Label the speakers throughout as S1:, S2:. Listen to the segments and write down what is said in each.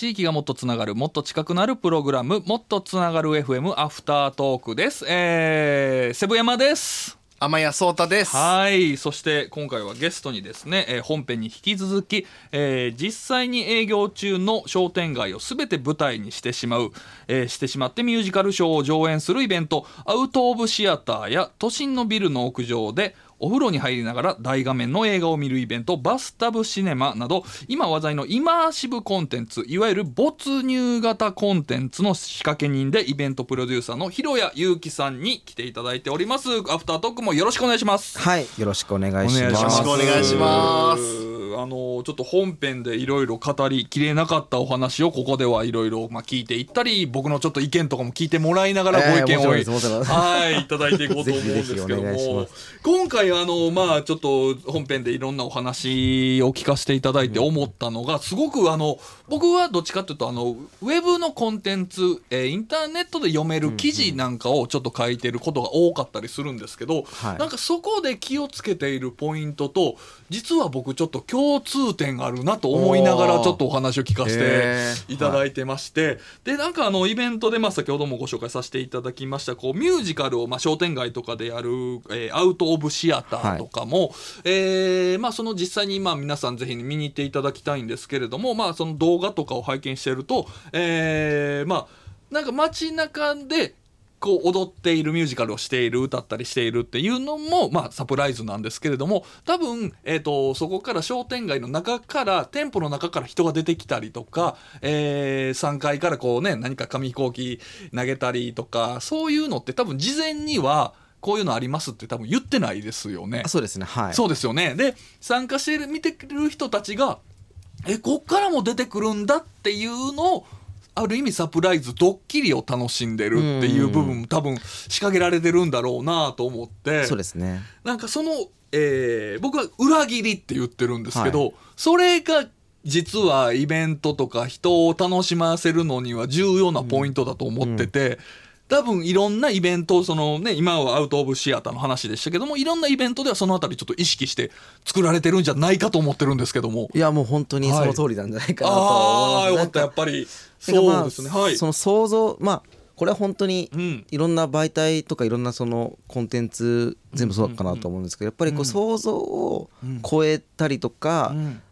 S1: 地域がもっとつながるもっと近くなるプログラムもっとつながる FM アフタートークです。えー、セブ山です。
S2: 天谷壮太です。
S1: はい。そして今回はゲストにですね、えー本編に引き続き、えー実際に営業中の商店街を全て舞台にしてしまう、えーしてしまってミュージカルショーを上演するイベントアウト・オブ・シアターや都心のビルの屋上でお風呂に入りながら大画面の映画を見るイベントバスタブシネマなど今話題のイマーシブコンテンツいわゆる没入型コンテンツの仕掛け人でイベントプロデューサーの広谷祐樹さんに来ていただいております。アフタートークもよろしくお願いします。
S3: はい、よろしくお願いします。
S2: よろしくお願いします。
S1: あのちょっと本編でいろいろ語りきれなかったお話をここではいろいろまあ聞いていったり僕のちょっと意見とかも聞いてもらいながらご意見を、
S3: ええもちろんですもちろんです
S1: はいいただいていこうと思うんですけども
S3: ます。
S1: 今回あのまあちょっと本編でいろんなお話を聞かせていただいて思ったのがすごくあの僕はどっちかというとあのウェブのコンテンツ、えーインターネットで読める記事なんかをちょっと書いてることが多かったりするんですけど、
S3: はい。
S1: なんかそこで気をつけているポイントと実は僕ちょっと共通点があるなと思いながらちょっとお話を聞かせていただいてまして、でなんかあのイベントでまあ先ほどもご紹介させていただきましたこうミュージカルをまあ商店街とかでやる、えーアウト・オブ・シアターとかも、えーまあ、その実際にまあ皆さんぜひ見に行っていただきたいんですけれども、まあ、その動画とかを拝見してると、えーまあなんか街中でこう踊っているミュージカルをしている歌ったりしているっていうのも、まあ、サプライズなんですけれども多分、えー、とそこから商店街の中から店舗の中から人が出てきたりとか、え3階からこうね何か紙飛行機投げたりとかそういうのって多分事前にはこういうのありますって多分言ってないですよね
S3: あ。そうですね、はい。
S1: そうですよねで参加している見てる人たちがえこっからも出てくるんだっていうのをある意味サプライズドッキリを楽しんでるっていう部分も多分仕掛けられてるんだろうなと思って
S3: そうですね。
S1: なんかその、えー僕は裏切りって言ってるんですけど、
S3: は
S1: それが実はイベントとか人を楽しませるのには重要なポイントだと思ってて。多分いろんなイベントそのね今はアウト・オブ・シアターの話でしたけどもいろんなイベントではそのあたりちょっと意識して作られてるんじゃないかと思ってるんですけども。
S3: いや、もう本当にその通りなんじゃないかなと
S1: ああーよかった。やっぱり。そうですね。はい。
S3: その想像、まあ、これは本当に
S1: うん。
S3: いろんな媒体とかいろんなそのコンテンツ全部そうかなと思うんですけどやっぱりこう想像を超えたりとか
S1: うん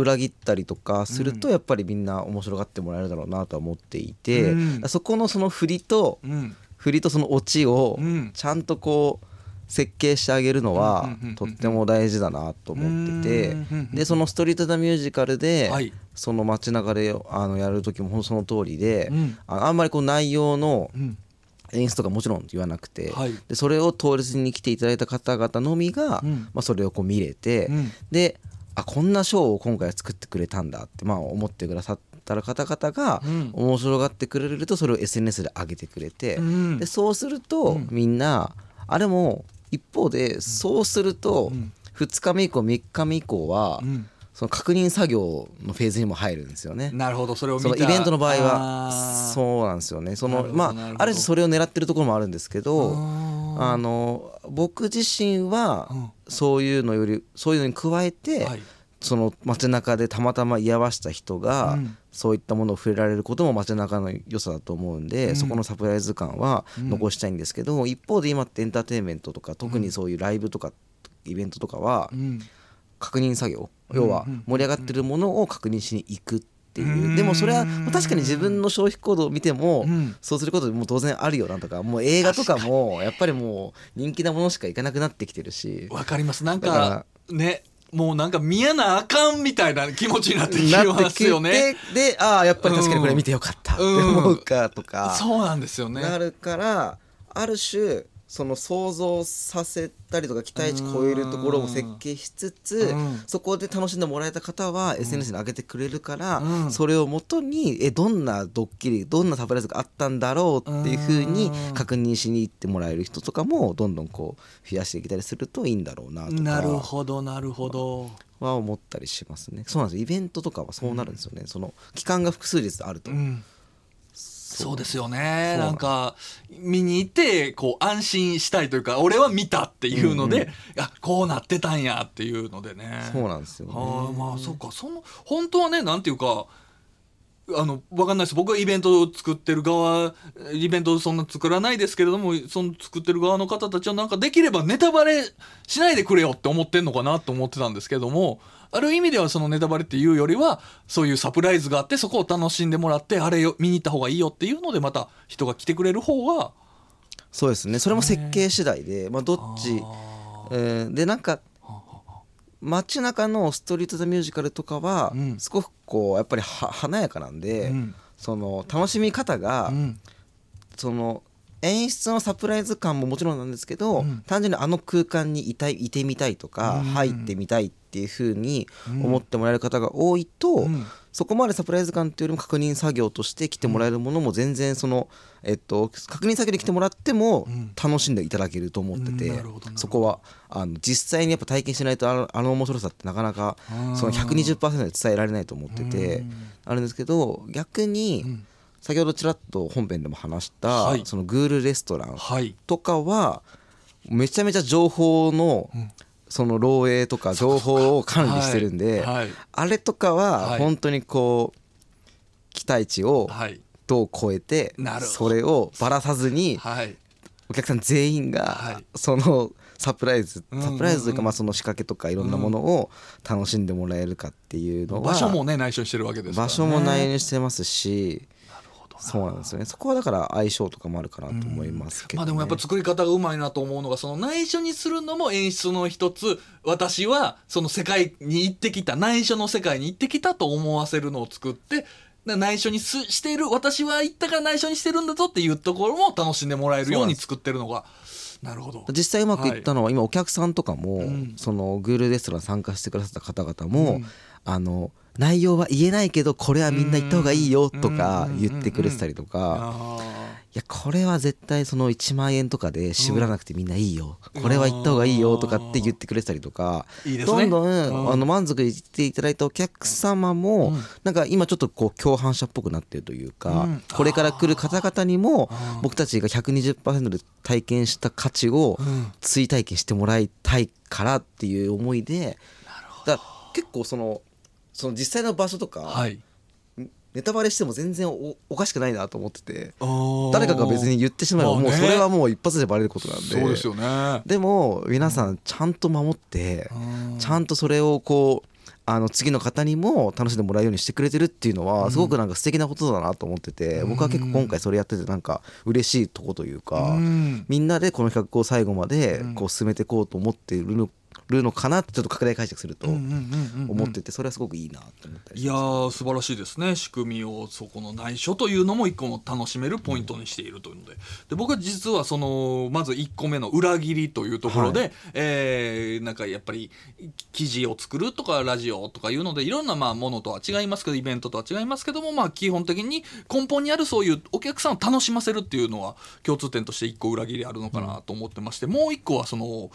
S3: 裏切ったりとかするとやっぱりみんな面白がってもらえるだろうなとは思っていて
S1: うん。
S3: そこのその振りと
S1: うん。
S3: 振りとそのオチを
S1: うん。
S3: ちゃんとこう設計してあげるのはとっても大事だなと思っててでそのストリート・ザ・ミュージカルで
S1: はい。
S3: その街中であのやる時もその通りで
S1: うん。
S3: あんまりこう内容の
S1: うん。
S3: 演出とかもちろん言わなくて
S1: はい。
S3: でそれを当日に来ていただいた方々のみが
S1: うん。
S3: まあそれをこう見れて
S1: うん。
S3: であこんなショーを今回作ってくれたんだってまあ思ってくださった方々が
S1: うん。
S3: 面白がってくれるとそれを SNS で上げてくれて
S1: うん。
S3: でそうすると
S1: うん。
S3: みんなあれも一方でそうすると
S1: うん。
S3: 2日目以降3日目以降は
S1: うん
S3: その確認作業のフェーズにも入るんですよね。
S1: なるほどそれを見た。
S3: そのイベントの場合
S1: あ
S3: は
S1: ー。
S3: そうなんですよね。そのまあある種それを狙ってるところもあるんですけど
S1: あ
S3: あの僕自身は
S1: うん。
S3: そういうのよりそういうのに加えて
S1: はい。
S3: その街中でたまたま居合わせた人が
S1: うん。
S3: そういったものを触れられることも街中の良さだと思うんで、
S1: うん。
S3: そこのサプライズ感は
S1: うん。
S3: 残したいんですけど、一方で今ってエンターテインメントとか特にそういうライブとかイベントとかは
S1: うん
S3: 確認作業、
S1: うん
S3: 要は
S1: うん
S3: 盛り上がってるものを確認しに行くっていう、
S1: うん。
S3: でもそれはまあ確かに自分の消費行動を見ても、
S1: うん。
S3: そうすることも当然あるよなとかもう映画とかもやっぱりもう人気なものしか行かなくなってきてるし。
S1: わかります。なん
S3: だか
S1: かねもうなんか見やなあかんみたいな気持ちになってきますよね。
S3: でああやっぱり確かにこれ見てよかったって思うかとか、
S1: そうなんですよね。
S3: なるからある種その想像させたりとか期待値超えるところを設計しつつ
S1: うん。
S3: そこで楽しんでもらえた方は SNS に上げてくれるから、
S1: うん。
S3: それをもとにえどんなドッキリどんなサプライズがあったんだろうっていうふうに
S1: うん。
S3: 確認しに行ってもらえる人とかもどんどんこう増やしていけたりするといいんだろうなと
S1: なる
S3: か
S1: ほどなるほど。
S3: は思ったりしますね。そうなんです。イベントとかはそうなるんですよね、その期間が複数日あると、
S1: うんそうですよね。なんか見に行ってこう安心したいというか俺は見たっていうので、
S3: うんうん
S1: あこうなってたんやっていうのでね。
S3: そうなんですよね。
S1: はあまあそうか。その本当はねなんていうかあの分かんないです。僕はイベントを作ってる側イベントをそんな作らないですけれどもその作ってる側の方たちはなんかできればネタバレしないでくれよって思ってんのかなと思ってたんですけどもある意味ではそのネタバレっていうよりはそういうサプライズがあってそこを楽しんでもらってあれよ見に行った方がいいよっていうのでまた人が来てくれる方が
S3: そうですね。それも設計次第で、まあ、どっち、えー。でなんか街中のストリート・ザ・ミュージカルとかは
S1: うん。
S3: すごくこうやっぱりは華やかなんで、
S1: うん。
S3: その楽しみ方が、
S1: うん。
S3: その演出のサプライズ感ももちろんなんですけど、
S1: うん。
S3: 単純にあの空間にいたいいてみたいとか、
S1: うん。
S3: 入ってみたいっていう風に思ってもらえる方が多いと、
S1: うん
S3: そこまでサプライズ感っていうよりも確認作業として来てもらえるものも全然その、えっと、確認作業で来てもらっても
S1: うん。
S3: 楽しんでいただけると思ってて、そこはあの実際にやっぱ体験しないとあのあの面白さってなかなか
S1: うん
S3: その120%で伝えられないと思ってて
S1: うん。
S3: あるんですけど逆に
S1: うん。
S3: 先ほどちらっと本編でも話した、
S1: はい。
S3: そのグールレストラン
S1: はい。
S3: とかはめちゃめちゃ情報の
S1: ん
S3: その漏洩とか情報を管理してるんで、
S1: はいはい。
S3: あれとか
S1: は
S3: はい。本当にこう期待値を
S1: はい。
S3: どう超えてそれをばらさずに
S1: はい。
S3: お客さん全員
S1: は
S3: が
S1: い。
S3: そのサプライズサプライズというかまあその仕掛けとかいろんなものを楽しんでもらえるかっていうのは
S1: 場所もね内緒にしてるわけです
S3: 場所も内容にしてますしそうなんですよね。そこはだから相性とかもあるかなと思いますけど、ね。
S1: まあでもやっぱ作り方がうまいなと思うのがその内緒にするのも演出の一つ。私はその世界に行ってきた内緒の世界に行ってきたと思わせるのを作ってな内緒にすしている私は行ったから内緒にしてるんだぞっていうところも楽しんでもらえるように作ってるのが。なるほど。
S3: 実際うまくいったのは、今お客さんとかも、
S1: うん。
S3: そのグールレストラン参加してくださった方々も、
S1: うん。
S3: あの内容は言えないけどこれはみんな言った方がいいよとか言ってくれてたりとか、いやこれは絶対その1万円とかで渋らなくてみんないいよ、これは言った方がいいよとかって言ってくれてたりとかどんどん、あの満足していただいたお客様も、なんか今ちょっとこう共犯者っぽくなってるというか、これから来る方々にも僕たちが120%で体験した価値を追体験してもらいたいからっていう思いでだ結構そのその実際の場所とか、
S1: はい。
S3: ネタバレしても全然おおかしくないなと思ってて
S1: 誰
S3: 誰かが別に言ってしまえばもうそれはもう一発でバレることなんで。
S1: そうですよね。
S3: でも皆さんちゃんと守ってちゃんとそれをこうあの次の方にも楽しんでもらうようにしてくれてるっていうのはすごくなんか素敵なことだなと思ってて僕は結構今回それやっててなんか嬉しいとこというか
S1: うん。
S3: みんなでこの企画を最後までこう進めていこうと思っているのるのかなってちょっと拡大解釈すると思っててそれはすごくいいなと思ったり
S1: いやー素晴らしいですね。仕組みをそこの内緒というのも一個の楽しめるポイントにしているというので。で僕は実はそのまず1個目の裏切りというところで、
S3: は
S1: えーなんかやっぱり記事を作るとかラジオとかいうのでいろんなまあものとは違いますけどイベントとは違いますけどもまあ基本的に根本にあるそういうお客さんを楽しませるっていうのは共通点として1個裏切りあるのかなと思ってまして、もう1個はその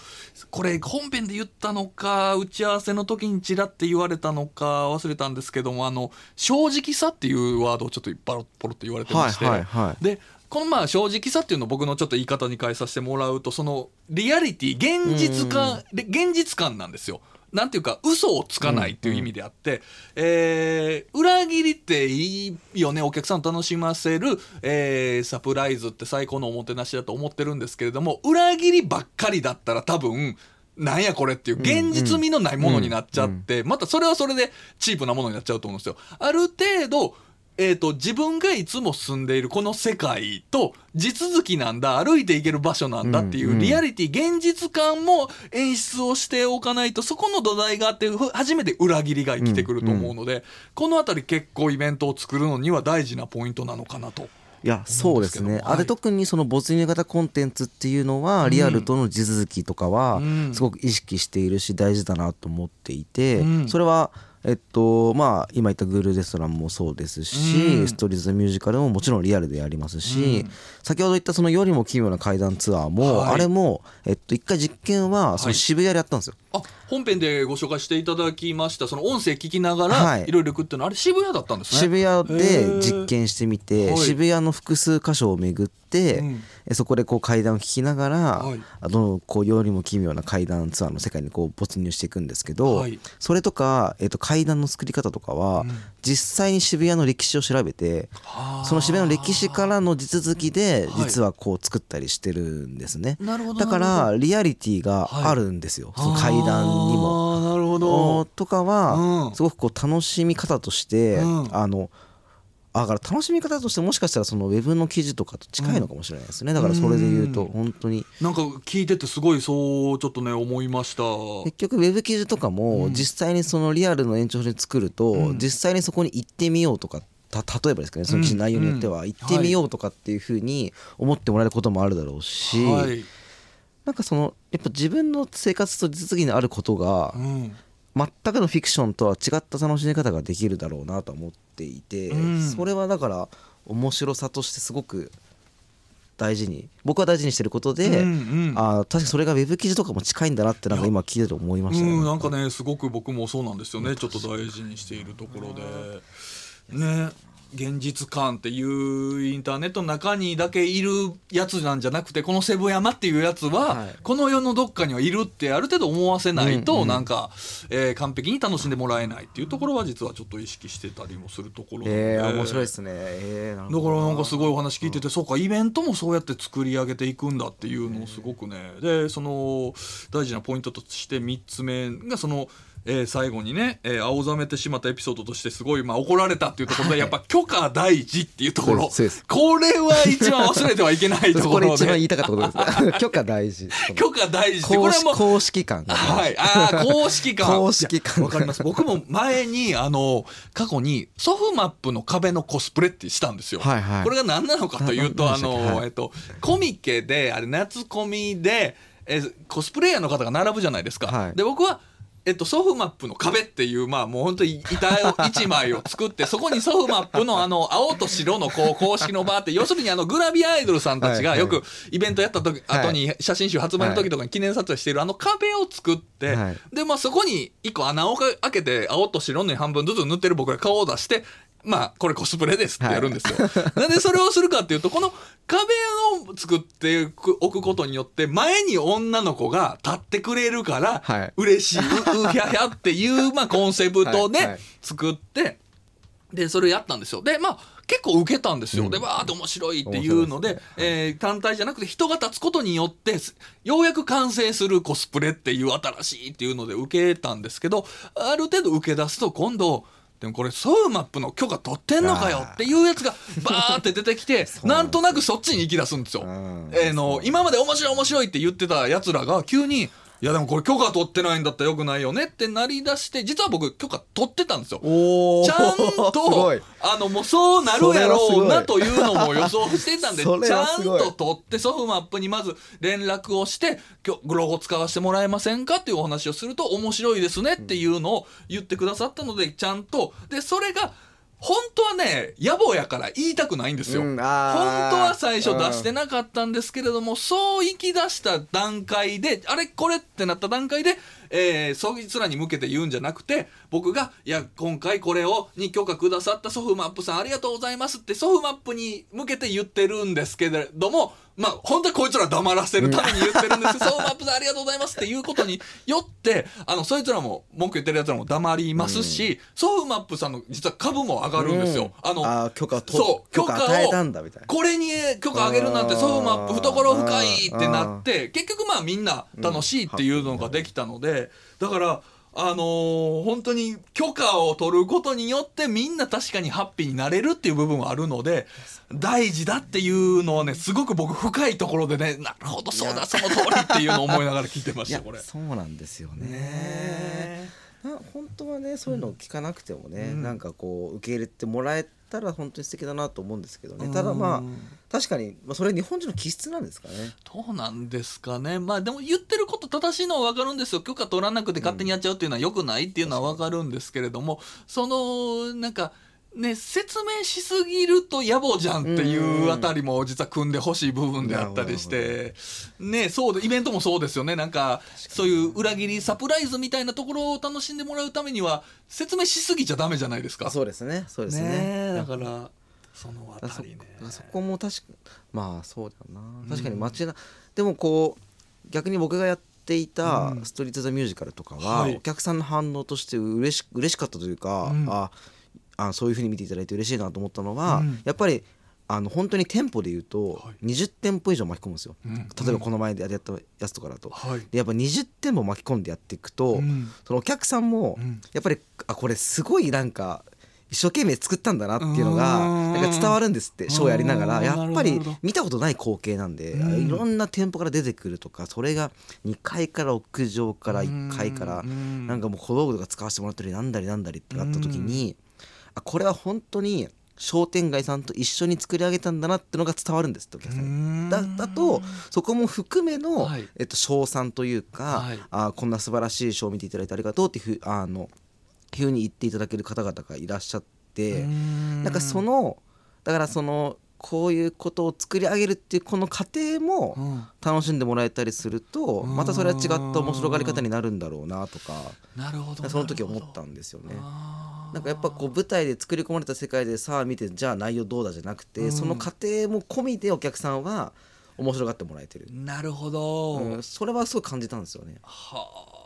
S1: これ本編で言ったのか打ち合わせの時にちらって言われたのか忘れたんですけどもあの正直さっていうワードをちょっとパロポロって言われてまして、
S3: はいはいはい。
S1: でこのまあ正直さっていうのを僕のちょっと言い方に変えさせてもらうとそのリアリティ現実感で現実感なんですよ。なんていうか嘘をつかないっていう意味であって、えー裏切りっていいよねお客さんを楽しませる、えーサプライズって最高のおもてなしだと思ってるんですけれども裏切りばっかりだったら多分なんやこれっていう現実味のないものになっちゃって、またそれはそれでチープなものになっちゃうと思うんですよ。ある程度えー、と自分がいつも住んでいるこの世界と地続きなんだ歩いていける場所なんだっていうリアリティ現実感も演出をしておかないとそこの土台があってふ初めて裏切りが生きてくると思うので、この辺り結構イベントを作るのには大事なポイントなのかなと。
S3: いやそうですね、
S1: はい。
S3: あれ特にその没入型コンテンツっていうのはリアルとの地続きとかは
S1: うん。
S3: すごく意識しているし大事だなと思っていて、
S1: うん。
S3: それはえっとまあ今言ったグールレストランもそうですし、
S1: うん。
S3: ストーリーズ・ミュージカルももちろんリアルでやりますし、
S1: うん。
S3: 先ほど言ったそのよりも奇妙な怪談ツアーも、
S1: はい。
S3: あれもえっと一回実験はその渋谷でやったんですよ。
S1: あ本編でご紹介していただきましたその音声聞きながら
S3: はい。
S1: いろいろ行くっていうのはあれ渋谷だったんですね。
S3: 渋谷
S1: へ
S3: で
S1: ー。
S3: 実験してみて、
S1: はい。
S3: 渋谷の複数箇所を巡って、て、
S1: うん。
S3: えそこでこう階段を聞きながら、
S1: はい。
S3: あどんどんこう世にも奇妙な階段ツアーの世界にこう没入していくんですけど、
S1: はい。
S3: それとか、えっと階段の作り方とかは、
S1: うん。
S3: 実際に渋谷の歴史を調べて
S1: はあ。
S3: その渋谷の歴史からの地続きで
S1: はい。
S3: 実はこう作ったりしてるんですね、だからリアリティがあるんですよ、
S1: ど
S3: その階段にも。
S1: なるほ
S3: お
S1: ど
S3: とかは、
S1: うん。
S3: すごくこう楽しみ方として、
S1: うん。
S3: あのあだから楽しみ方としてもしかしたらそのウェブの記事とかと近いのかもしれないですね、だからそれで言うと
S1: うん
S3: 本当に。
S1: なんか聞いててすごいそうちょっとね思いました。
S3: 結局ウェブ記事とかも実際にそのリアルの延長で作ると、
S1: うん。
S3: 実際にそこに行ってみようとかた例えばですけどねその記事の内容によっては
S1: うん。
S3: 行ってみようとかっていうふうに思ってもらえることもあるだろうし、
S1: はい、
S3: なんかそのやっぱ自分の生活と実技にあることが
S1: うん。
S3: 全くのフィクションとは違った楽しみ方ができるだろうなと思っていて、
S1: うん。
S3: それはだから面白さとしてすごく大事に僕は大事にしてることで、
S1: うんうん。
S3: あー確かにそれがウェブ記事とかも近いんだなってなんか今聞いてて思いましたね。
S1: うん、なんかねすごく僕もそうなんですよね。ちょっと大事にしているところで。ね現実感っていうインターネットの中にだけいるやつなんじゃなくてこのセブ山っていうやつは、
S3: はい。
S1: この世のどっかにはいるってある程度思わせないと、なんか、えー完璧に楽しんでもらえないっていうところは実はちょっと意識してたりもするところで。
S3: えー、面白いですね。えー、
S1: だからなんかすごいお話聞いてて、そうかイベントもそうやって作り上げていくんだっていうのをすごくねでその大事なポイントとして3つ目がその、えー最後にね、えー青ざめてしまったエピソードとしてすごい、まあ、怒られたっていうところで、やっぱ許可大事っていうところ。これは一番忘れてはいけないと
S3: こ
S1: ころ
S3: れ一番言い
S1: で
S3: たかったことです。許可大事。
S1: 許可大事これはもう
S3: 公式感が。
S1: はい、ああ公式感。
S3: 公式感。
S1: わかります。僕も前にあの過去にソフマップの壁のコスプレってしたんですよ、
S3: はいはい。
S1: これが何なのかというとあの、
S3: はい。
S1: えっとコミケであれ夏コミでえコスプレイヤーの方が並ぶじゃないですか、
S3: はい。
S1: で僕はえっと、ソフマップの壁っていう、まあもう本当に板を一枚を作って、そこにソフマップのあの、青と白のこう 公式のバーって、要するにあの、グラビアアイドルさんたちが
S3: はい
S1: よくイベントやった時、
S3: はい。
S1: 後に写真集発売の時とかに記念撮影しているあの壁を作って、
S3: はい。
S1: で、まあそこに一個穴を開けて、青と白の半分ずつ塗ってる僕が顔を出して、まあこれコスプレですってやるんですよ。なんでそれをするかっていうと、この壁を作っておくことによって、前に女の子が立ってくれるから、
S3: はい
S1: 嬉しい、ううひゃひゃっていう、まあコンセプトで
S3: はいはい
S1: 作って、で、それやったんですよ。で、まあ、結構受けたんですよ。
S3: うん
S1: で、わーって面白いっていうので、
S3: で
S1: えー単体じゃなくて人が立つことによって、すようやく完成するコスプレっていう新しいっていうので受けたんですけど、ある程度受け出すと今度、でもこれソウマップの許可取ってんのかよっていうやつがバーって出てきて
S3: うな
S1: なんとなくそっちに行き出すんですよ。
S3: うん。
S1: えーの今まで面白い面白いって言ってたやつらが急に「いやでもこれ許可取ってないんだったらよくないよね」ってなりだして実は僕許可取ってたんですよ。ちゃんと
S3: い
S1: あのもうそうなるやろうなと
S3: そ
S1: いうのも予想してたんでちゃんと取ってソフマップにまず連絡をして「今日ロゴ使わせてもらえませんか?」っていうお話をすると面白いですねっていうのを言ってくださったのでちゃんとでそれが本当はね野暮やから言いたくないんですよ。
S3: うん
S1: 本当は最初出してなかったんですけれども、そう行き出した段階であれこれってなった段階で、えー、そいつらに向けて言うんじゃなくて僕が「いや今回これをに許可くださったソフマップさんありがとうございます」ってソフマップに向けて言ってるんですけれどもまあ本当はこいつら黙らせるために言ってるんですけど、ソフマップさんありがとうございますっていうことによってあのそいつらも文句言ってるやつらも黙りますし、ソフマップさんの実は株も上がるんですよ。
S3: うん。
S1: あの
S3: あー許可
S1: そう
S3: 許可与えたんだみたいな。
S1: これに許可あげるなんてソフマップ懐深いってなって結局まあみんな楽しいっていうのができたのでだからあのー本当に許可を取ることによってみんな確かにハッピーになれるっていう部分はあるので大事だっていうのはねすごく僕深いところでねなるほどそうだその通りっていうのを思いながら聞いてました これ。
S3: そうなんですよね。
S1: ね
S3: な本当はねそういうのを聞かなくてもね、
S1: うん。
S3: なんかこう受け入れてもらえたら本当に素敵だなと思うんですけどね、
S1: うん。
S3: ただまあ確かに、まあ、それ日本人の気質なんですかね。
S1: どうなんですかね。まあでも言ってること正しいのは分かるんですよ。許可取らなくて勝手にやっちゃうっていうのは良くないっていうのは分かるんですけれどもそのなんかね説明しすぎると野暮じゃんっていうあたりも実は組んでほしい部分であったりして。ねそうでイベントもそうですよね。なんかそういう裏切りサプライズみたいなところを楽しんでもらうためには説明しすぎちゃダメじゃないですか。
S3: そうですね。そうですね。
S1: ねえ。だからそのあたりね。
S3: そこも確かまあそうだよな確かに街な、でもこう逆に僕がやっていた
S1: うん。
S3: ストリート・ザ・ミュージカルとかは、
S1: はい。
S3: お客さんの反応として嬉し嬉しかったというか、
S1: うん。
S3: ああそういうふうに見ていただいて嬉しいなと思ったのは、
S1: うん。
S3: やっぱりあの本当に店舗で言うと
S1: はい。
S3: 20店舗以上巻き込むんですよ、
S1: うん。
S3: 例えばこの前でやったやつとかだと。
S1: はい。
S3: でやっぱ20店舗巻き込んでやっていくと、
S1: うん。
S3: そのお客さんも
S1: うん。
S3: やっぱりあこれすごいなんか一生懸命作ったんだなっていうのが
S1: うん。
S3: なんか伝わるんですってショーやりながら。
S1: うん。
S3: やっぱり見たことない光景なんで
S1: うん。
S3: いろんな店舗から出てくるとかそれが2階から屋上から1階から
S1: うん。
S3: なんかもう小道具とか使わせてもらったりなんだりなんだりってなった時にあこれは本当に商店街さんと一緒に作り上げたんだなってのが伝わるんですお客さんに。だだとそこも含めの、
S1: はい。
S3: えっと、賞賛というか、
S1: はい。
S3: あこんな素晴らしい賞を見ていただいてありがとうっていうふうあのふうに言っていただける方々がいらっしゃってなんかそのだからそのこういうことを作り上げるっていうこの過程も
S1: うん。
S3: 楽しんでもらえたりすると
S1: うん
S3: またそれは違った面白がり方になるんだろうなとか
S1: なるほど
S3: その時思ったんですよね。なんかやっぱこう舞台で作り込まれた世界でさあ見てじゃあ内容どうだじゃなくて、
S1: うん。
S3: その過程も込みでお客さんは面白がってもらえてる、
S1: なるほど、
S3: うん、それはすごい感じたんですよね
S1: は
S3: あ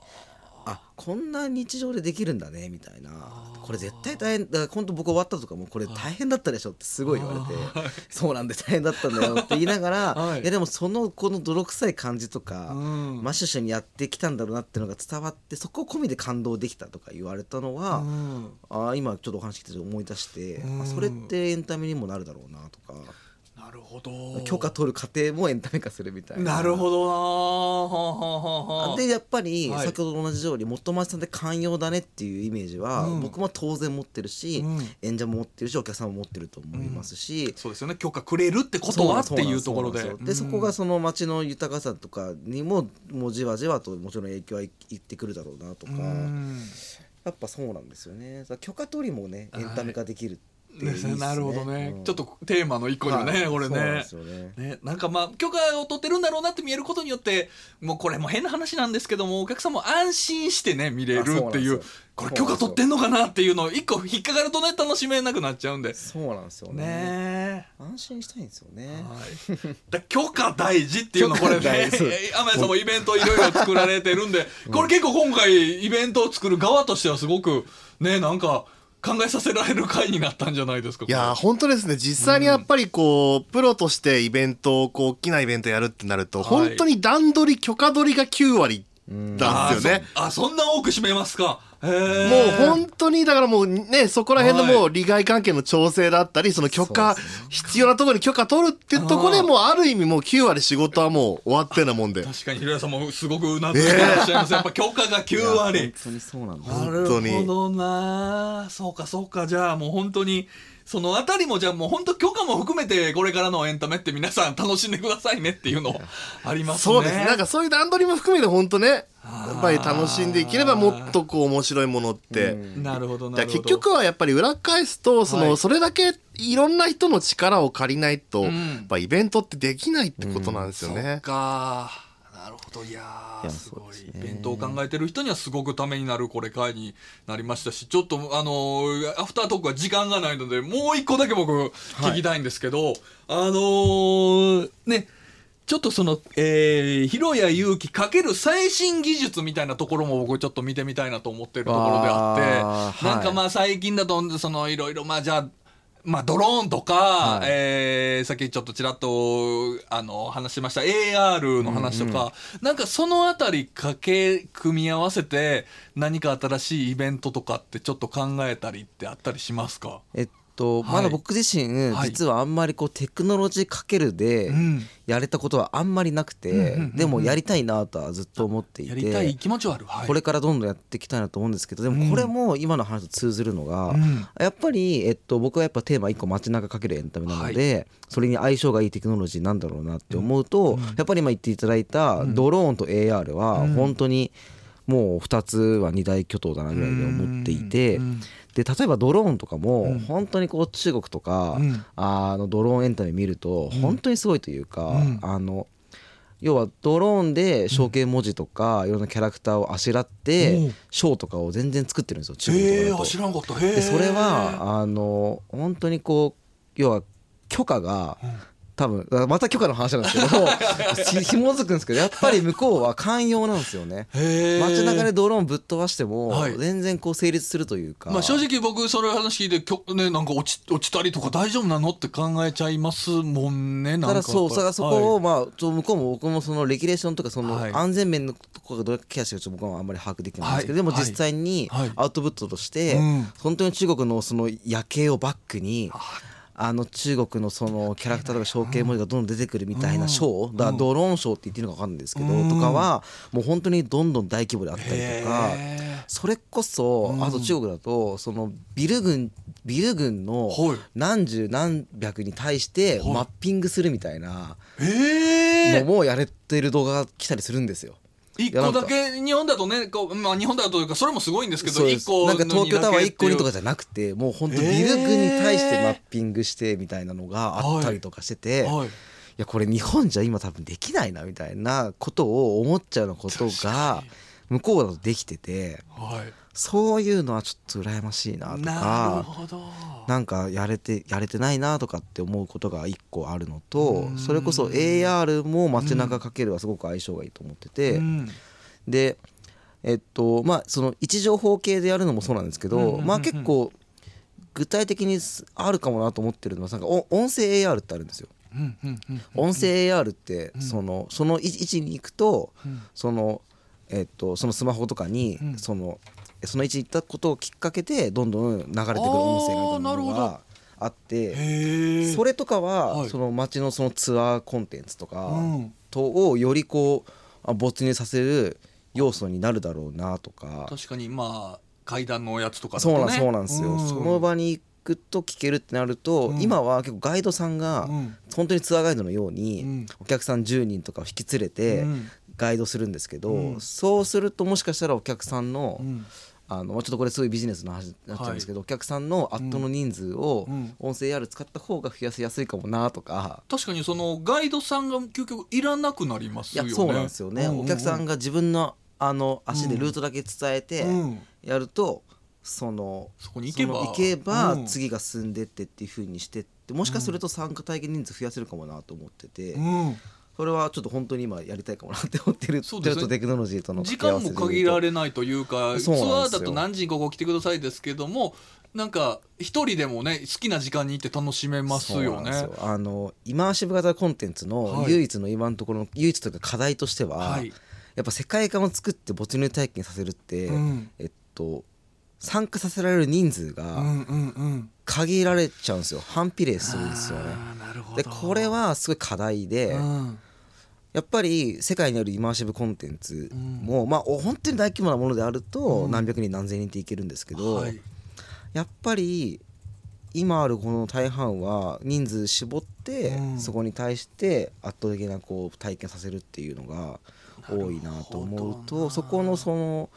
S3: こんな日常でできるんだねみたいな。これ絶対大変だから本当僕終わったとかもこれ大変だったでしょってすごい言われて そうなんで大変だったんだよって言いながら、
S1: はい。
S3: い、やでもそのこの泥臭い感じとか、
S1: うん。
S3: マッシュシュにやってきたんだろうなっていうのが伝わってそこ込みで感動できたとか言われたのは、
S1: うん。
S3: あー今ちょっとお話聞いてて思い出して、
S1: うん。
S3: あそれってエンタメにもなるだろうなとか
S1: なるほど。
S3: 許可取る過程もエンタメ化するみたいな。
S1: なるほどな。はあはあは
S3: でやっぱり
S1: はい。
S3: 先ほどと同じように元町さんで寛容だねっていうイメージは
S1: うん。
S3: 僕も当然持ってるし、
S1: うん。
S3: 演者も持ってるしお客さんも持ってると思いますし、
S1: そうですよね。許可くれるってことはっていうところで。
S3: でそこがその町の豊かさとかにももうじわじわともちろん影響はいいってくるだろうなとか、
S1: うん。
S3: やっぱそうなんですよね。許可取りもねエンタメ化できるって
S1: なるほどね、
S3: うん。
S1: ちょっとテーマの一個にもね、
S3: はい。
S1: これね。
S3: ね。
S1: ね、なんかまあ許可を取ってるんだろうなって見えることによってもうこれも変な話なんですけどもお客さんも安心してね見れるっていうこれ許可取ってんのかなっていうのを一個引っかかるとね楽しめなくなっちゃうんで。
S3: そうなんですよね。
S1: ね。
S3: 安心したいんですよね。
S1: はい、だ許可大事っていうのこれね。天谷さんもイベントいろいろ作られてるんでこれ結構今回イベントを作る側としてはすごくねなんか考えさせられる回になったんじゃないですか
S2: いやー本当ですね。実際にやっぱりこう、プロとしてイベントをこう大きなイベントやるってなると、
S1: はい。
S2: 本当に段取り許可取りが9割
S3: うん
S2: なんですよね。
S1: あそんな多く占めますか。へ
S2: もう
S1: ー
S2: 本当にだからもうねそこら辺のもう利害関係の調整だったりその許可、必要なところに許可取るっていうところでもうある意味もう9割仕事はもう終わってなもんで。
S1: 確かに平井さんもすごくうなずいてらっしゃいます、やっぱ許可が9
S3: いや
S1: 割
S3: 本当にそうなんです。
S1: な
S2: 本当に。
S1: るほどなそうかそうか。じゃあもう本当にそのあたりもじゃあもう本当許可も含めてこれからのエンタメって皆さん楽しんでくださいねっていうのありますね。
S2: そうです。ねなんかそういう段取りも含めて本当ねやっぱり楽しんでいければもっとこう面白いものって、
S3: うん。
S1: なるほどな
S2: 結局はやっぱり裏返すとその、
S1: はい。
S2: それだけいろんな人の力を借りないと、
S1: うん。
S2: やっぱイベントってできないってことなんですよ
S1: そっ
S2: ね。
S1: かなるほど。いやすごい。イベントを考えてる人にはすごくためになるこれ回になりましたしちょっとあのーアフタートークは時間がないのでもう一個だけ僕聞きたいんですけど、あのーねちょっとその、えー、広谷祐希かける最新技術みたいなところも僕ちょっと見てみたいなと思ってるところであってなんかまあ最近だとそのいろいろまあじゃあまあ、ドローンとか、
S3: はい。
S1: えーさっきちょっとちらっとあの話しました AR の話とか、なんかそのあたりかけ組み合わせて何か新しいイベントとかってちょっと考えたりってあったりしますか？
S3: えっと、
S1: はい。
S3: まだ僕自身、
S1: はい。
S3: 実はあんまりこうテクノロジーかけるで
S1: うん。
S3: やれたことはあんまりなくて、でもやりたいなとはずっと思ってい
S1: やりたい
S3: て、
S1: 気持ちはある、はい、
S3: これからどんどんやっていきたいなと思うんですけどでもこれも今の話と通ずるのが、
S1: うん。
S3: やっぱり、えっと、僕はやっぱテーマ1個街中かけるエンタメなので、それに相性がいいテクノロジーなんだろうなって思うと、やっぱり今言っていただいたドローンと AR は本当にもう2つは二大巨頭だなぐらいで思っていて、
S1: うん
S3: で例えばドローンとかも
S1: うん。
S3: 本当にこう中国とか、
S1: うん。
S3: あのドローンエンタメ見ると本当にすごいというか、
S1: うん。
S3: あの要はドローンで象形文字とかいろんなキャラクターをあしらって、
S1: う。ん
S3: ショーとかを全然作ってるんですよ中国と。かだと
S1: 知らんかった。
S3: でそれはあの本当にこう要は許可が多分また許可の話なんですけど ひ紐づくんですけどやっぱり向こうは寛容なんですよね。街中でドローンぶっ飛ばしても
S1: はい。
S3: 全然こう成立するというか、
S1: まあ正直僕それ話聞いてきょねなんか落ち落ちたりとか大丈夫なのって考えちゃいますもんねなんか
S3: そうそこ
S1: はい。
S3: をまあちょ向こうも僕もそのレギュレーションとかそ
S1: はい
S3: の安全面のところがどれだけケアしてるか僕はあんまり把握できないんですけどでも
S1: はい
S3: 実際に
S1: はい。
S3: アウトプットとして
S1: うん。
S3: 本当に中国のその夜景をバックにあの中国のそのキャラクターとか象形文字がどんどん出てくるみたいなショーだからドローンショーって言っていいのか分かんないですけど
S1: うん
S3: とかはもう本当にどんどん大規模であったりとか
S1: へ
S3: それこそあと中国だとそのビル群ビル群の
S1: はい。
S3: 何十何百に対してマッピングするみたいなのもやれてる動画が来たりするんですよ。
S1: 一個だけ日本だとねこう、まあ、日本だというかそれもすごいんですけど一個
S3: なんか東京タワー1個にとか
S1: じ
S3: じゃなくてもう本当ビル群に対してマッピングしてみたいなのがあったりとかしてて、い、
S1: はい、
S3: やこれ日本じゃ今多分できないなみたいなことを思っちゃうようなこと
S1: 確
S3: が
S1: か
S3: 向こうだとできてて
S1: はい
S3: そういうのはちょっと羨ましいなと
S1: なる
S3: か。
S1: ほど。
S3: なんかやれてやれてないなとかって思うことが一個あるのと
S1: うん。
S3: それこそ AR も街中かけるはすごく相性がいいと思ってて、
S1: うん。
S3: でえっとまあその位置情報系でやるのもそうなんですけど、まあ結構具体的にあるかもなと思ってるのはなんかお音声 AR ってあるんですよ。音声 AR って
S1: うん。
S3: そのその位位置に行くと
S1: うん。
S3: そのえっとそのスマホとかに
S1: うん。
S3: そのその位置に行ったことをきっかけでどんどん流れてくる音声が
S1: あ
S3: って。それとかは、
S1: はい。
S3: その街のそのツアーコンテンツとか
S1: うん。
S3: とをよりこうあ没入させる要素になるだろうなとか。
S1: 確かにまあ階段のやつとかだ
S3: そうなん
S1: とね
S3: そうなんですよ、
S1: うん。
S3: その場に行くと聞けるってなると、
S1: うん。
S3: 今は結構ガイドさんが
S1: うん。
S3: 本当にツアーガイドのように、
S1: うん。
S3: お客さん10人とかを引き連れて
S1: うん。
S3: ガイドするんですけど、
S1: うん。
S3: そうするともしかしたらお客さんの,、
S1: うん
S3: あのちょっとこれすごいビジネスの話になっちゃうんですけど、お客さんのアットの人数を
S1: うん。
S3: 音声 AR 使った方が増やしやすいかもなとか。
S1: 確かにそのガイドさんが究極いらなくなりますよね。
S3: そうなんですよね、
S1: ううう
S3: お客さんが自分のあの足でルートだけ伝えて
S1: うん。
S3: やると、その
S1: そこに行けば。
S3: 行けば
S1: うん。
S3: 次が進んでってっていう風にしてってもしかすると参加体験人数増やせるかもなと思ってて、
S1: うん
S3: それはちょっと本当に今やりたいかもなって思ってる
S1: そうですね。
S3: テクノロジーとの
S1: 時間も限られないというかツアーだと何時にここ来てくださいですけどもなんか一人でもね好きな時間に行って楽しめますよね。
S3: あのイマーシブ型コンテンツの
S1: はい。
S3: 唯一の今のところの唯一というか課題としては、
S1: はい。
S3: やっぱ世界観を作って没入体験させるって、
S1: うん。
S3: えっと参加させられる人数
S1: う
S3: が限られちゃうんですよ。反比例するんですよね。でこれはすごい課題で、
S1: うん
S3: やっぱり世界にあるイマーシブコンテンツも、まあお本当に大規模なものであると
S1: うん。
S3: 何百人何千人っていけるんですけど、
S1: はい。
S3: やっぱり今あるこの大半は人数絞って、
S1: うん。
S3: そこに対して圧倒的なこう体験させるっていうのが多いなと思うとそこのその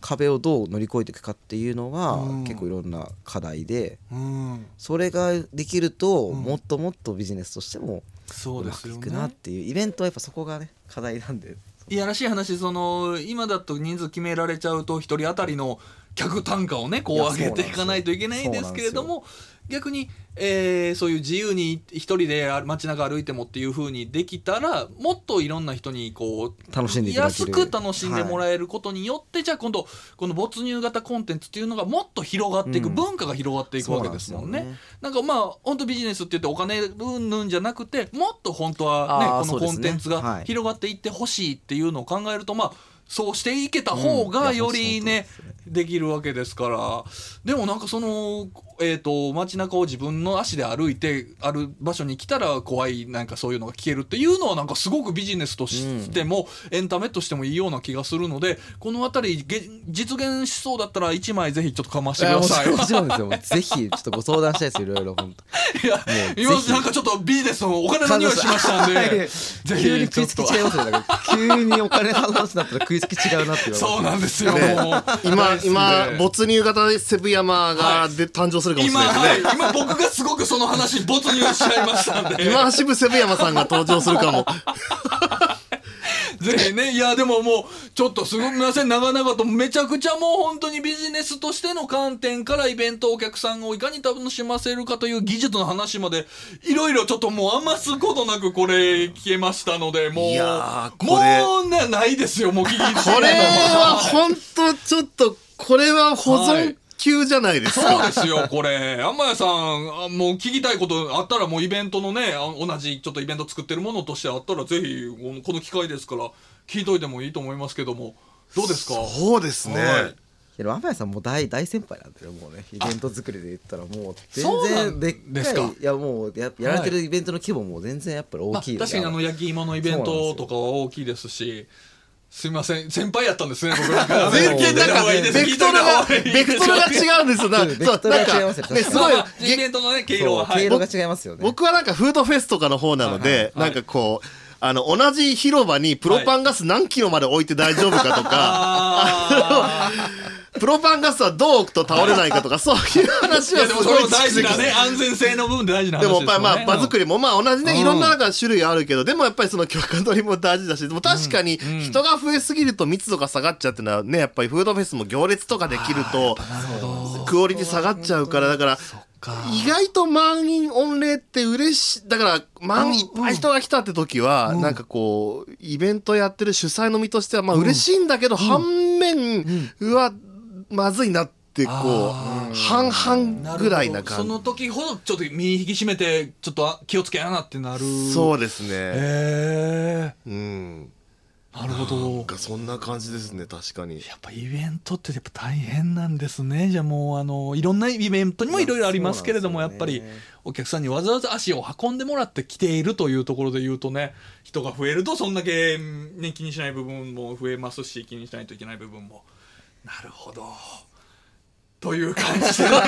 S3: 壁をどう乗り越えていくかっていうのは、
S1: うん。
S3: 結構いろんな課題で
S1: うん。
S3: それができると、
S1: うん。
S3: もっともっとビジネスとしても
S1: そう
S3: うまくい
S1: ですよね。
S3: くなっていうイベントはやっぱそこがね課題なんで。
S1: いやらしい話その今だと人数決められちゃうと一人当たりの客単価をねこう上げていかないといけないんですけれども逆に、えーそういう自由に一人で街中歩いてもっていう風にできたらもっといろんな人にこう
S3: 楽しんでいただけ
S1: 安
S3: る
S1: く楽しんでもらえることによって、じゃあ今度この没入型コンテンツっていうのがもっと広がっていく、
S3: うん。
S1: 文化が広がっていくわけですもんね。
S3: なんね。
S1: なんかまあ本当ビジネスって言ってお金うんぬんじゃなくてもっと本当はねこのコンテンツが広がっていってほしいっていうのを考えるとまあそうしていけた方
S3: うん。
S1: がよりね,、
S3: 本当ですね
S1: できるわけですから。でもなんかその、えー、と街中を自分の足で歩いてある場所に来たら怖いなんかそういうのが聞けるっていうのはなんかすごくビジネスとしても、エンタメとしてもいいような気がするのでこの辺りげ実現しそうだったら1枚ぜひちょっとかましてください。
S3: もちろんですよ。ぜひちょっとご相談したいですいろいろ本当。
S1: いや
S3: もう
S1: 今なんかちょっとビジネスのお金の匂いしましたん
S3: は。い
S1: でぜ
S3: 急に
S1: ひちょっと
S3: 食いつき違いますよ。ね急にお金の話になったら食いつき違うなっていう
S1: そうなんですよ、
S2: ね今今没入型セブ山がで誕生するかもしれ
S1: 今、
S2: ないですね。
S1: はい、今僕がすごくその話に没入しちゃいましたんで。
S2: 今橋部セブ山さんが登場するかも。
S1: ぜひねいやでももうちょっとすみません長々とめちゃくちゃもう本当にビジネスとしての観点からイベントお客さんをいかに楽しませるかという技術の話までいろいろちょっともう余すことなくこれ聞けましたのでもう
S2: いやーこれ。
S1: もうねないですよもう聞き
S2: これは本当ちょっとこれは保存級じゃないですか、
S1: そうですよ、これ。天谷さん、あもう聞きたいことあったら、もうイベントのね、あ同じちょっとイベント作ってるものとしてあったら、ぜひ、このこの機会ですから、聞いといてもいいと思いますけども、どうですか？
S2: そうですね、
S1: はい。
S3: けど天谷さんもう大大先輩なんだよもうねイベント作りで言ったらもう全然でっ
S1: ですか？
S3: かいいやもうややられてるイベントの規模も全然やっぱり
S1: まあ、
S3: 大きい。よ
S1: 確かにあの焼き芋のイベントとかは大きいですし、すみません、先輩やったんですね、僕。なんか。
S2: 全然なんかベクトルがベクトルが違うんですよな。
S3: そうベクトルが違いますよ。
S2: そうなんかねすごい。
S1: まあまあイベントのね、毛色は、はい。
S3: そう経路が違いますよね。
S2: 僕はなんかフードフェスとかの方なので、
S1: はいはい。
S2: なんかこうあの同じ広場にプロパンガス何キロまで置いて大丈夫かとか、
S1: あ
S2: プロパンガスはどう置くと倒れないかとか そういう話はすごい
S1: でもそれも大事なね、安全性の部分で大事な話
S2: で
S1: ね。
S2: もやっぱりまあ場作りもまあ同じね、
S1: うん。
S2: いろんななんか種類あるけどでもやっぱりその許可取りも大事だしでも確かに
S1: うん。
S2: 人が増えすぎると密度が下がっちゃうっていうのはねやっぱりフードフェスも行列とかできると。クオリティ下がっちゃうからだから
S1: か
S2: 意外と満員御礼って嬉しいだから満員いっぱい人が来たって時はなんかこうイベントやってる主催の身としてはまあ嬉しいんだけど反面うわまずいなってこ
S1: あ
S2: う半々ぐらいな
S1: そ
S2: 感
S1: の時ほどちょっと身引き締めてちょっと気をつけやなってなる。
S2: じそうですね。
S1: へ
S2: うん。
S1: えなるほど。
S2: なんかそんな感じですね確かに。
S1: やっぱイベントってやっぱ大変なんですね。じゃあもうあのいろんなイベントにもいろいろありますけれども、
S3: まあ
S1: やっぱりお客さんにわざわざ足を運んでもらって来ているというところで言うとね人が増えるとそんだけ、ね、気にしない部分も増えますし気にしないといけない部分もなるほど。という感じで。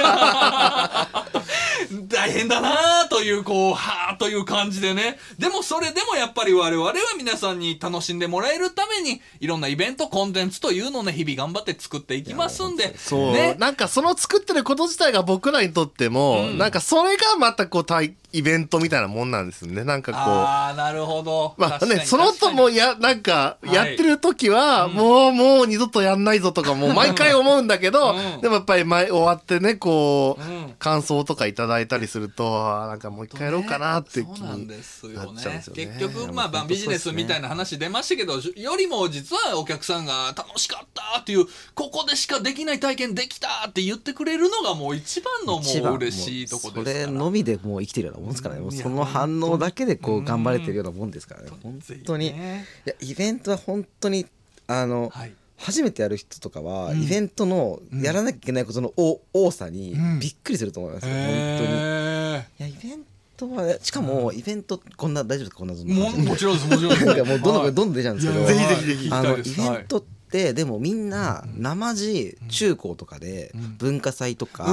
S1: 大変だなというこうはあという感じでね。でもそれでもやっぱり我々は皆さんに楽しんでもらえるためにいろんなイベントコンテンツというのをね日々頑張って作っていきますんで。
S2: そう、
S1: ね。
S2: なんかその作ってること自体が僕らにとっても、
S1: うん。
S2: なんかそれがまたこう対イベントみたいなもんなんですね。なんかこう。
S1: ああなるほど。
S2: まあね、その後もや、なんか、
S1: はい。
S2: やってる時は、もう、もう二度とやんないぞとか、もう毎回思うんだけど、
S1: うん。
S2: でもやっぱり前終わってね、こう、
S1: うん。
S2: 感想とかいただいたりすると、あーなんかもう一回やろうかなって気に
S1: です
S2: な
S1: よね。
S2: っちゃうんですよね。
S1: 結局まあまあビジネスみたいな話出ましたけどよりも実はお客さんが楽しかったっていうここでしかできない体験できたって言ってくれるのがもう一番のもう嬉しいとこですから。
S3: それのみでもう生きてるようなもんですからね。もうその反応だけでこ
S1: う
S3: うん頑張れてるようなもんですからね。本当に。い
S1: ね。
S3: やイベントは本当にあの
S1: はい
S3: 初めてやる人とかは
S1: うん。
S3: イベントの
S1: うん。
S3: やらなきゃいけないことの多多さに
S1: うん。
S3: びっくりすると思いますよ本当に。い
S1: へ
S3: やイベントはしかもイベントこんな大丈夫ですかこんな
S1: ーももちろんですもちろんです。
S3: なんかもうどんど
S1: はい
S3: んどんどん出ちゃうんですけど。
S2: ぜひぜひぜひ
S3: あのイベントってでもみんな生地中高とかで
S1: うん。
S3: 文化祭とか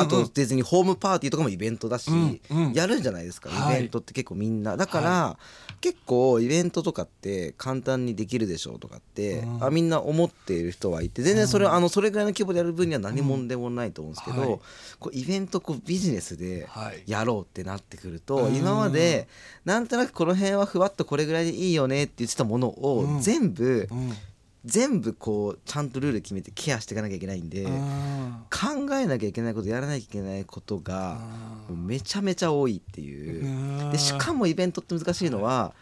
S3: あと別にホームパーティーとかもイベントだしやるんじゃないですか。
S1: はい。
S3: イベントって結構みんな。だから結構イベントとかって簡単にできるでしょうとかって
S1: うん。
S3: あみんな思っている人はいて全然それはあのそれぐらいの規模でやる分には何もでもないと思うんですけどこうイベントこうビジネスで
S1: はい。
S3: やろうってなってくると
S1: うん
S3: 今までなんとなくこの辺はふわっとこれぐらいでいいよねって言ってたもの
S1: うん。
S3: を全部
S1: うん
S3: 全部こうちゃんとルール決めてケアしていかなきゃいけないんで
S1: うん
S3: 考えなきゃいけないことやらなきゃいけないことがめちゃめちゃ多いっていう。でしかもイベントって難しいのは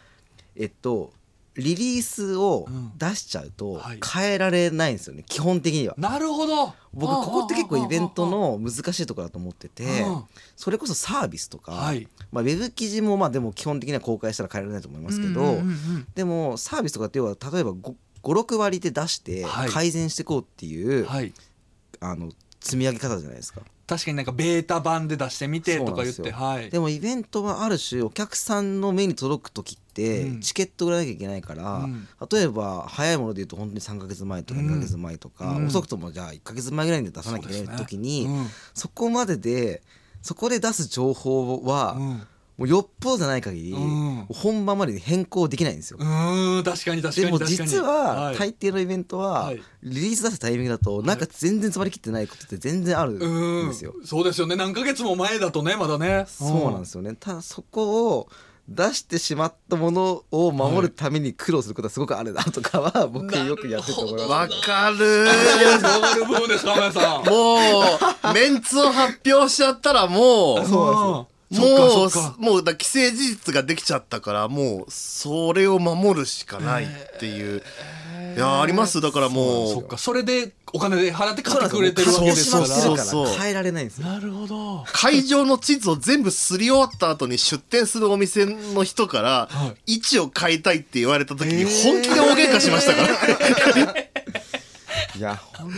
S3: えっとリリースを出しちゃうと
S1: はい。
S3: 変えられないんですよね基本的には。
S1: なるほど。
S3: 僕ここって結構イベントの難しいところだと思ってて
S1: うん。
S3: それこそサービスとか
S1: はい。
S3: まあウェブ記事もまあでも基本的には公開したら変えられないと思いますけど
S1: うんうんうんうん。
S3: でもサービスとかって要は例えば56割で出して
S1: はい。
S3: 改善していこうっていう、
S1: はい。
S3: あの積み上げ方じゃないですか。
S1: 確かになんかベータ版で出してみてとか言ってはい。
S3: でもイベントはある種お客さんの目に届く時って
S1: うん。
S3: チケット売らなきゃいけないから、
S1: うん。
S3: 例えば早いもので言うと本当に3ヶ月前とか
S1: うん。
S3: 2ヶ月前とか、
S1: うん。
S3: 遅くともじゃあ1ヶ月前ぐらいに出さなきゃいけない時にそ,、
S1: うん。
S3: こまででそこで出す情報は、
S1: うん
S3: もうよっぽどじゃない限り、
S1: うん。
S3: 本番までに変更できないんですよ。
S1: うん確かに確か
S3: でも
S1: に確かに。
S3: 実は
S1: はい。
S3: 大抵のイベントは
S1: はい。
S3: リリース出すタイミングだとなんか全然詰まりきってないことって全然あるん
S1: うん
S3: ですよ。
S1: そうですよね。何ヶ月も前だとねまだね。
S3: そうなんですよね。ただそこを出してしまったものを守るために苦労することはすごくあるなとかは僕よくやってて思います
S2: わかる
S1: いやわかる部分で。す浜田さん
S2: もうメンツを発表しちゃったらもう
S1: そう
S2: もうもうだ既成事実ができちゃったからもうそれを守るしかないっていう、いやあります？だからもう。
S1: そっかそれでお金で払って買ってくれてるわけです。から。
S2: そうそうそう
S3: 変えられないんですよ
S1: なるほど
S2: 会場の地図を全部すり終わった後に出店するお店の人から
S1: は
S2: 位置を変えたいって言われた時に本気で大喧嘩しましたから、
S3: いや本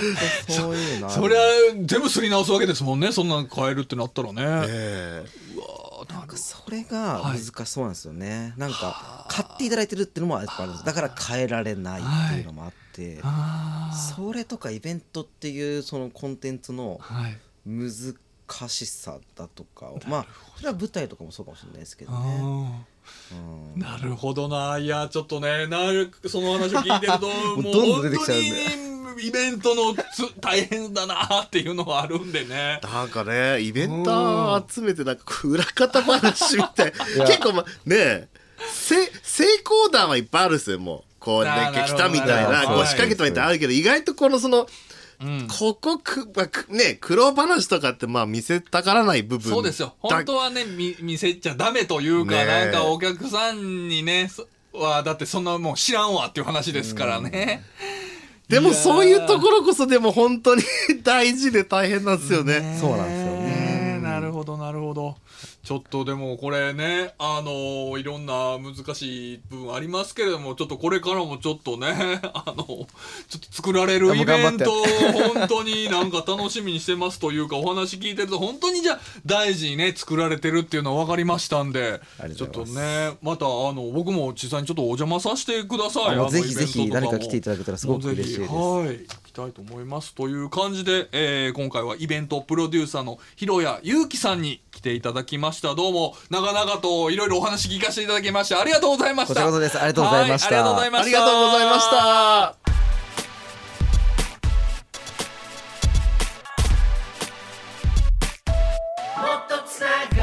S3: 当そういうのある。
S1: そ りゃ全部すり直すわけですもんね。そんなん変えるってなったらね、
S2: え
S3: なんかそれが難しそうなんですよね、なんか買っていただいてるっていうのもあるんです。だから変えられないっていうのもあって、
S1: あ
S3: それとかイベントっていうそのコンテンツの
S1: ーはい
S3: 難しさだとかをまあそれは舞台とかもそうかもしれないですけどね、
S1: あ
S3: うん。
S1: ーなるほどな。いやちょっとねなるその話を聞いてると もう
S3: どんどん出てき
S1: 本
S3: ちゃう
S1: イベントのつ大変だなっていうのがあるんでね。
S2: なんかねイベンター集めてなんか裏方話みたい。結構まねえせ成功談はいっぱいあるんですよもう。こうね来たみたい
S1: な
S2: こう仕掛けたみたいなのあるけど意外とこのその
S1: うん。
S2: ここく、まあくね苦労話とかってまあ見せたがらない部分
S1: そうですよ。
S2: だ
S1: 本当はね見見せちゃダメというか、
S2: ねえ。
S1: なんかお客さんにねそはだってそんなもう知らんわっていう話ですからね、
S2: でもそういうところこそでも本当に 大事で大変なんですよね。
S3: そうなんですよね。
S1: ねなるほどなるほどちょっとでもこれねあのいろんな難しい部分ありますけれどもちょっとこれからもちょっとね あのちょっと作られるイベントを本当になんか楽しみにしてますというかお話聞いてると本当にじゃあ大事にね作られてるっていうのは分かりましたんでちょっとねまたあの僕も実際にちょっとお邪魔させてください。
S3: ぜひぜひ誰か来ていただけたらすごく嬉しいです。
S1: はいたいと思いますという感じで、えー、今回はイベントプロデューサーの広谷祐樹さんに来ていただきました。どうも長々といろいろお話聞かせていただきましてありがとうございました。
S3: こちらこそです。ありがとうございました。
S1: ありがとうございました。
S2: ありがとうございました。もっと